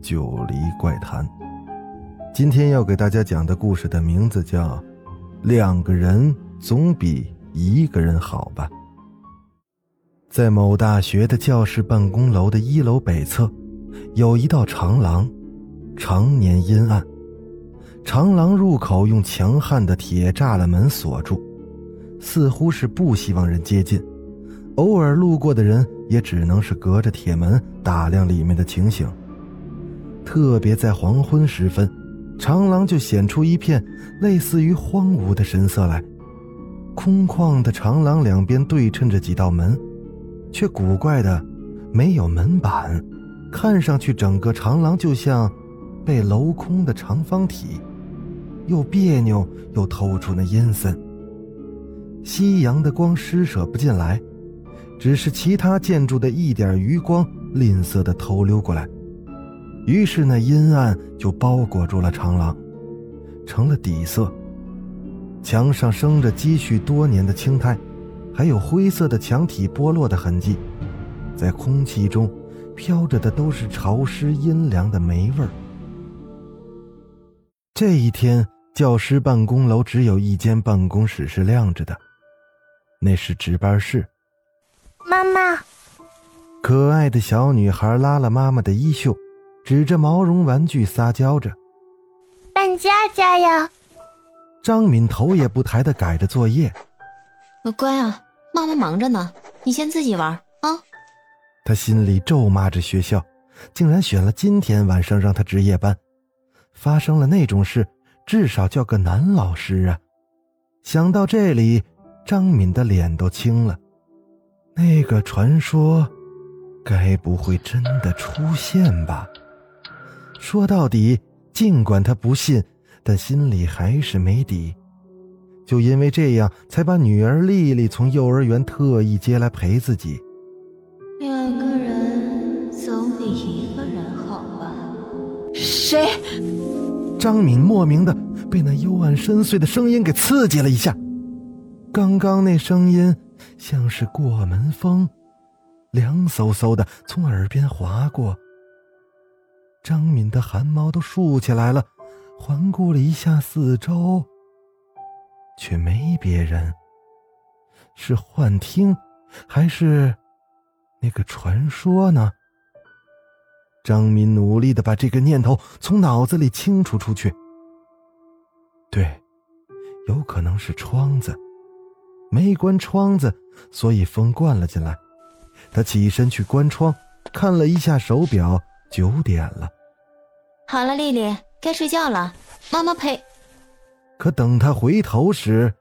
九黎怪谈，今天要给大家讲的故事的名字叫《两个人总比一个人好吧》。在某大学的教室办公楼的一楼北侧，有一道长廊，常年阴暗。长廊入口用强悍的铁栅栏门锁住，似乎是不希望人接近。偶尔路过的人也只能是隔着铁门打量里面的情形。特别在黄昏时分，长廊就显出一片类似于荒芜的神色来。空旷的长廊两边对称着几道门，却古怪的没有门板，看上去整个长廊就像被镂空的长方体，又别扭又透出那阴森。夕阳的光施舍不进来，只是其他建筑的一点余光吝啬的偷溜过来。于是那阴暗就包裹住了长廊，成了底色。墙上生着积蓄多年的青苔，还有灰色的墙体剥落的痕迹，在空气中飘着的都是潮湿阴凉的霉味儿。这一天，教师办公楼只有一间办公室是亮着的，那是值班室。妈妈，可爱的小女孩拉了妈妈的衣袖。指着毛绒玩具撒娇着：“扮家家呀！”张敏头也不抬的改着作业：“乖啊，妈妈忙着呢，你先自己玩啊。”他心里咒骂着学校，竟然选了今天晚上让他值夜班。发生了那种事，至少叫个男老师啊！想到这里，张敏的脸都青了。那个传说，该不会真的出现吧？说到底，尽管他不信，但心里还是没底。就因为这样，才把女儿丽丽从幼儿园特意接来陪自己。两个人总比一个人好吧？谁？张敏莫名的被那幽暗深邃的声音给刺激了一下。刚刚那声音像是过门风，凉飕飕的从耳边划过。张敏的汗毛都竖起来了，环顾了一下四周，却没别人。是幻听，还是那个传说呢？张敏努力的把这个念头从脑子里清除出去。对，有可能是窗子，没关窗子，所以风灌了进来。他起身去关窗，看了一下手表。九点了，好了，丽丽该睡觉了，妈妈陪。可等他回头时，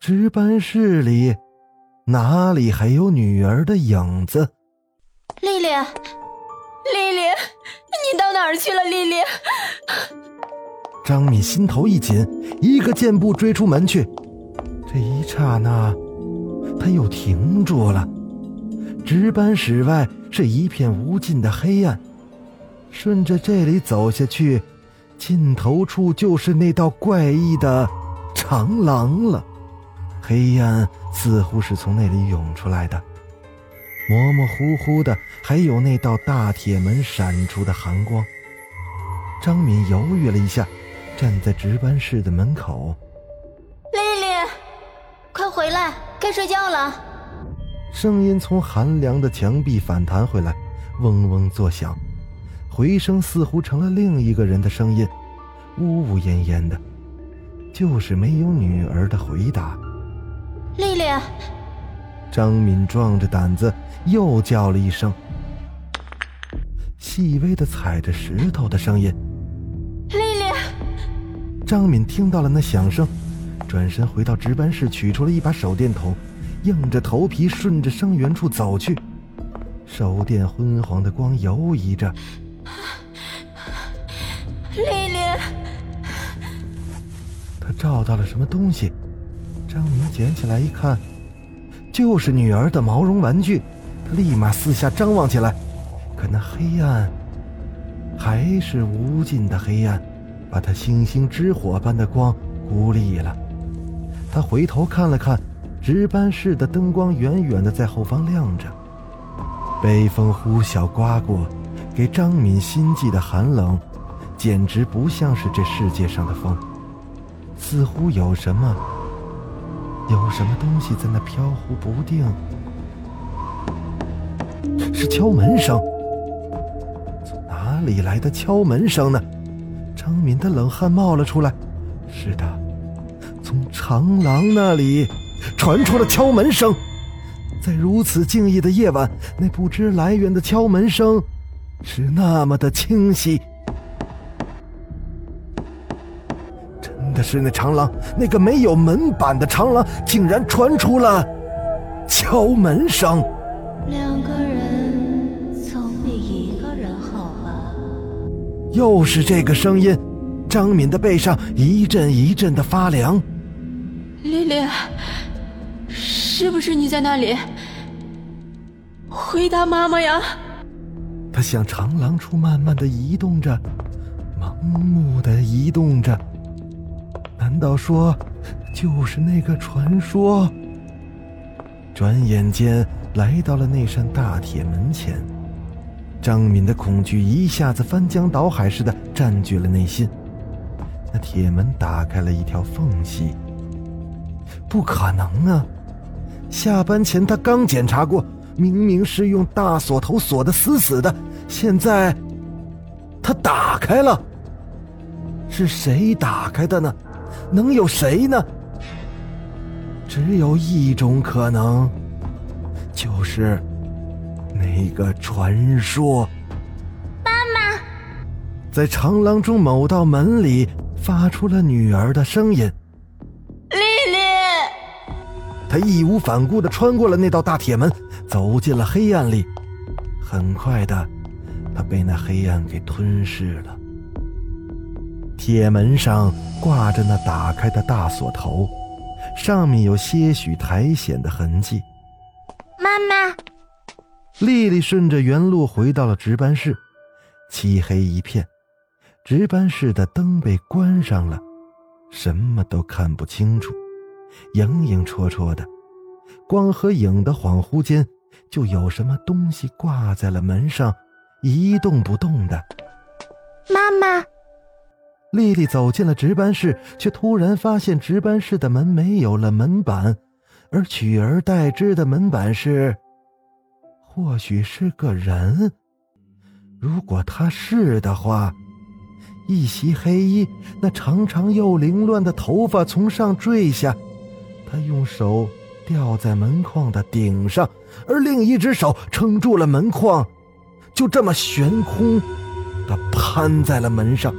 值班室里哪里还有女儿的影子？丽丽，丽丽，你到哪儿去了？丽丽。张敏心头一紧，一个箭步追出门去。这一刹那，他又停住了。值班室外是一片无尽的黑暗。顺着这里走下去，尽头处就是那道怪异的长廊了。黑暗似乎是从那里涌出来的，模模糊糊的，还有那道大铁门闪出的寒光。张敏犹豫了一下，站在值班室的门口。丽丽，快回来，该睡觉了。声音从寒凉的墙壁反弹回来，嗡嗡作响。回声似乎成了另一个人的声音，呜呜咽咽的，就是没有女儿的回答。丽丽，张敏壮着胆子又叫了一声，细微的踩着石头的声音。丽丽，张敏听到了那响声，转身回到值班室，取出了一把手电筒，硬着头皮顺着声源处走去。手电昏黄的光游移着。丽丽，他照到了什么东西？张明捡起来一看，就是女儿的毛绒玩具。他立马四下张望起来，可那黑暗还是无尽的黑暗，把他星星之火般的光孤立了。他回头看了看，值班室的灯光远远的在后方亮着，北风呼啸刮过，给张敏心悸的寒冷，简直不像是这世界上的风，似乎有什么。有什么东西在那飘忽不定？是敲门声。从哪里来的敲门声呢？张敏的冷汗冒了出来。是的，从长廊那里传出了敲门声。在如此静谧的夜晚，那不知来源的敲门声是那么的清晰。是那长廊，那个没有门板的长廊，竟然传出了敲门声。两个人总比一个人好吧？又是这个声音，张敏的背上一阵一阵的发凉。丽丽，是不是你在那里？回答妈妈呀！他向长廊处慢慢的移动着，盲目的移动着。难道说，就是那个传说？转眼间来到了那扇大铁门前，张敏的恐惧一下子翻江倒海似的占据了内心。那铁门打开了一条缝隙。不可能啊！下班前他刚检查过，明明是用大锁头锁的死死的，现在他打开了。是谁打开的呢？能有谁呢？只有一种可能，就是那个传说。妈妈，在长廊中某道门里发出了女儿的声音：“丽丽。”他义无反顾的穿过了那道大铁门，走进了黑暗里。很快的，他被那黑暗给吞噬了。铁门上挂着那打开的大锁头，上面有些许苔藓的痕迹。妈妈，丽丽顺着原路回到了值班室，漆黑一片，值班室的灯被关上了，什么都看不清楚，影影绰绰的，光和影的恍惚间，就有什么东西挂在了门上，一动不动的。妈妈。丽丽走进了值班室，却突然发现值班室的门没有了门板，而取而代之的门板是，或许是个人。如果他是的话，一袭黑衣，那长长又凌乱的头发从上坠下，他用手吊在门框的顶上，而另一只手撑住了门框，就这么悬空的攀在了门上。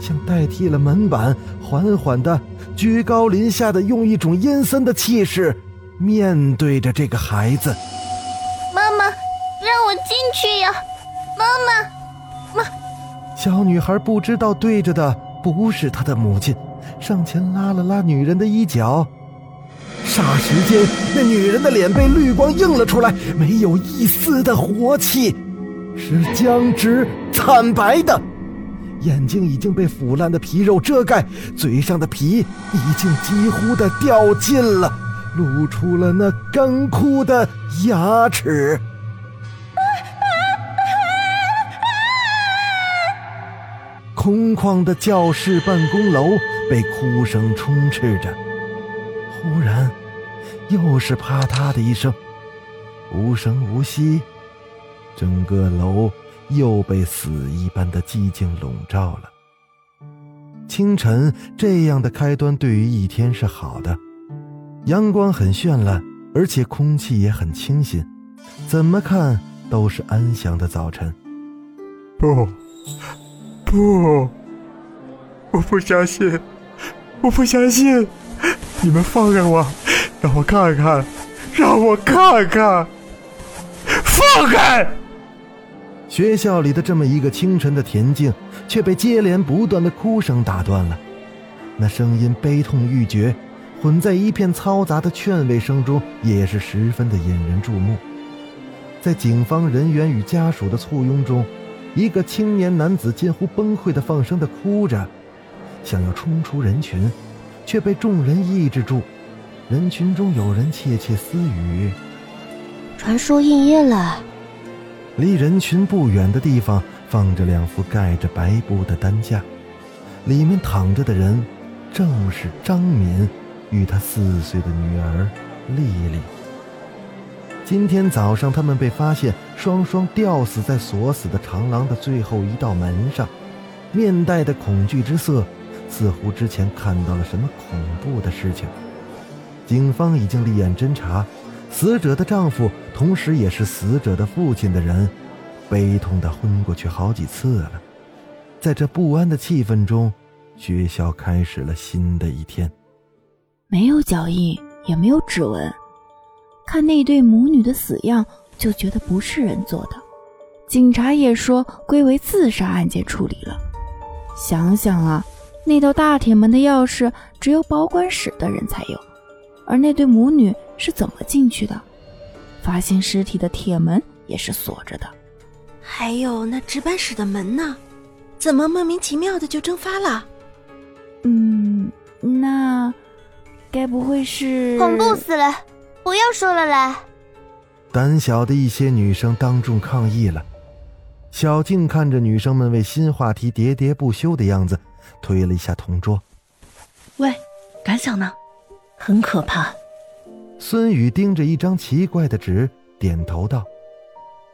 像代替了门板，缓缓的居高临下的用一种阴森的气势面对着这个孩子。妈妈，让我进去呀！妈妈，妈。小女孩不知道对着的不是她的母亲，上前拉了拉女人的衣角。霎时间，那女人的脸被绿光映了出来，没有一丝的活气，是僵直惨白的。眼睛已经被腐烂的皮肉遮盖，嘴上的皮已经几乎的掉尽了，露出了那干枯的牙齿。空旷的教室办公楼被哭声充斥着，忽然，又是啪嗒的一声，无声无息，整个楼。又被死一般的寂静笼罩了。清晨这样的开端对于一天是好的，阳光很绚烂，而且空气也很清新，怎么看都是安详的早晨。不，不，我不相信，我不相信！你们放开我，让我看看，让我看看，放开！学校里的这么一个清晨的恬静，却被接连不断的哭声打断了。那声音悲痛欲绝，混在一片嘈杂的劝慰声中，也是十分的引人注目。在警方人员与家属的簇拥中，一个青年男子近乎崩溃的放声的哭着，想要冲出人群，却被众人抑制住。人群中有人窃窃私语：“传说应验了。”离人群不远的地方放着两副盖着白布的担架，里面躺着的人正是张敏与他四岁的女儿丽丽。今天早上，他们被发现双双吊死在锁死的长廊的最后一道门上，面带的恐惧之色，似乎之前看到了什么恐怖的事情。警方已经立案侦查，死者的丈夫，同时也是死者的父亲的人，悲痛的昏过去好几次了。在这不安的气氛中，学校开始了新的一天。没有脚印，也没有指纹，看那对母女的死样，就觉得不是人做的。警察也说归为自杀案件处理了。想想啊，那道大铁门的钥匙只有保管室的人才有。而那对母女是怎么进去的？发现尸体的铁门也是锁着的。还有那值班室的门呢？怎么莫名其妙的就蒸发了？嗯，那该不会是恐怖死了！不要说了啦！胆小的一些女生当众抗议了。小静看着女生们为新话题喋喋不休的样子，推了一下同桌：“喂，感想呢？”很可怕。孙宇盯着一张奇怪的纸，点头道：“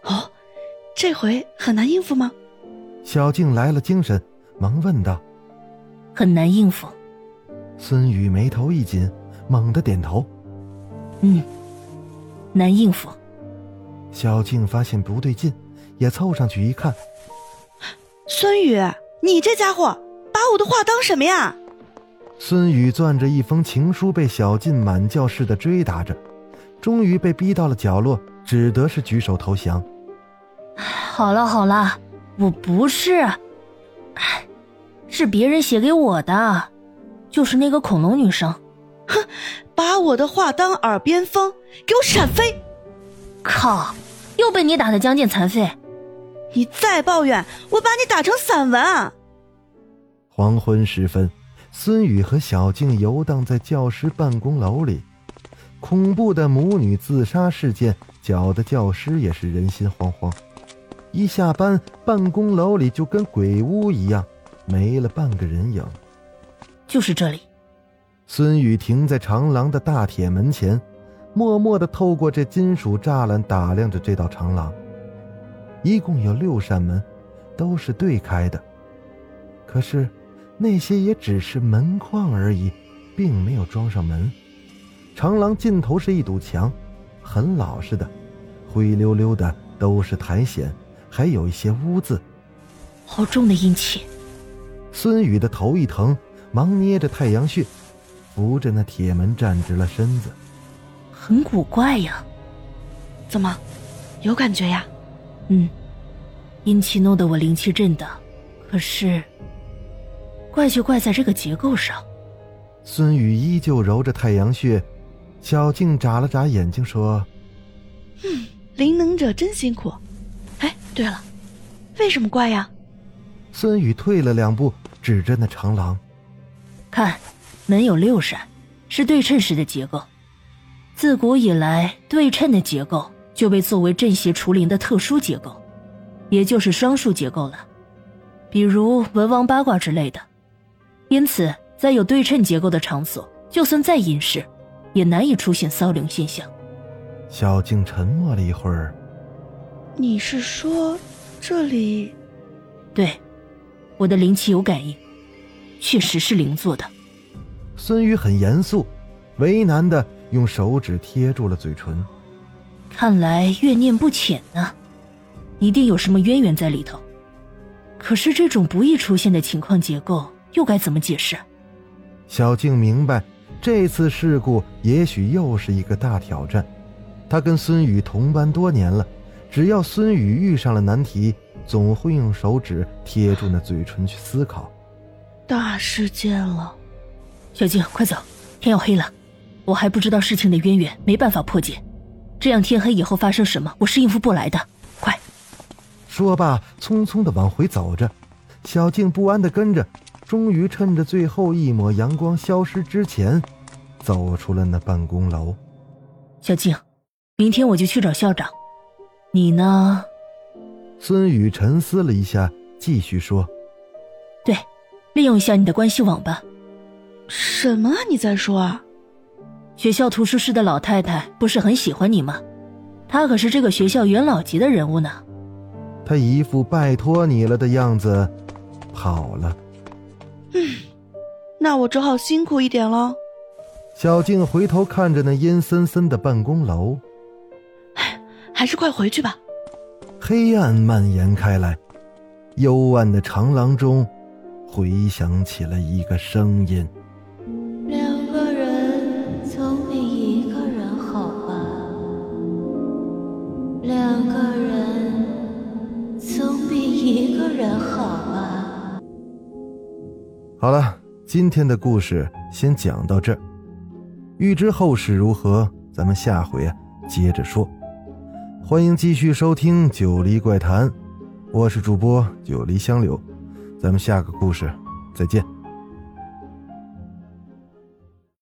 哦，这回很难应付吗？”小静来了精神，忙问道：“很难应付。”孙宇眉头一紧，猛地点头：“嗯，难应付。”小静发现不对劲，也凑上去一看：“孙宇，你这家伙把我的话当什么呀？”孙宇攥着一封情书，被小静满教室的追打着，终于被逼到了角落，只得是举手投降。好了好了，我不是，是别人写给我的，就是那个恐龙女生。哼，把我的话当耳边风，给我闪飞！靠，又被你打得将近残废。你再抱怨，我把你打成散文。黄昏时分。孙宇和小静游荡在教师办公楼里，恐怖的母女自杀事件搅得教师也是人心惶惶。一下班，办公楼里就跟鬼屋一样，没了半个人影。就是这里。孙宇停在长廊的大铁门前，默默地透过这金属栅栏打量着这道长廊。一共有六扇门，都是对开的，可是。那些也只是门框而已，并没有装上门。长廊尽头是一堵墙，很老实的，灰溜溜的都是苔藓，还有一些污渍。好重的阴气！孙宇的头一疼，忙捏着太阳穴，扶着那铁门站直了身子。很古怪呀，怎么，有感觉呀？嗯，阴气弄得我灵气震荡，可是。怪就怪在这个结构上。孙宇依旧揉着太阳穴，小静眨了眨眼睛说：“嗯，灵能者真辛苦。哎，对了，为什么怪呀？”孙宇退了两步，指着那长廊：“看，门有六扇，是对称式的结构。自古以来，对称的结构就被作为镇邪除灵的特殊结构，也就是双数结构了，比如文王八卦之类的。”因此，在有对称结构的场所，就算再隐世，也难以出现骚灵现象。小静沉默了一会儿。你是说，这里？对，我的灵气有感应，确实是灵做的。孙宇很严肃，为难的用手指贴住了嘴唇。看来怨念不浅呢，一定有什么渊源在里头。可是这种不易出现的情况结构。又该怎么解释？小静明白，这次事故也许又是一个大挑战。她跟孙宇同班多年了，只要孙宇遇上了难题，总会用手指贴住那嘴唇去思考。大事件了，小静，快走，天要黑了，我还不知道事情的渊源，没办法破解。这样天黑以后发生什么，我是应付不来的。快！说罢，匆匆的往回走着。小静不安的跟着，终于趁着最后一抹阳光消失之前，走出了那办公楼。小静，明天我就去找校长。你呢？孙宇沉思了一下，继续说：“对，利用一下你的关系网吧。”什么？你在说啊？学校图书室的老太太不是很喜欢你吗？她可是这个学校元老级的人物呢。她一副拜托你了的样子，跑了。嗯，那我只好辛苦一点了。小静回头看着那阴森森的办公楼，唉，还是快回去吧。黑暗蔓延开来，幽暗的长廊中，回响起了一个声音。两个人总比一个人好吧。好了，今天的故事先讲到这儿。欲知后事如何，咱们下回啊接着说。欢迎继续收听《九黎怪谈》，我是主播九黎香柳，咱们下个故事再见。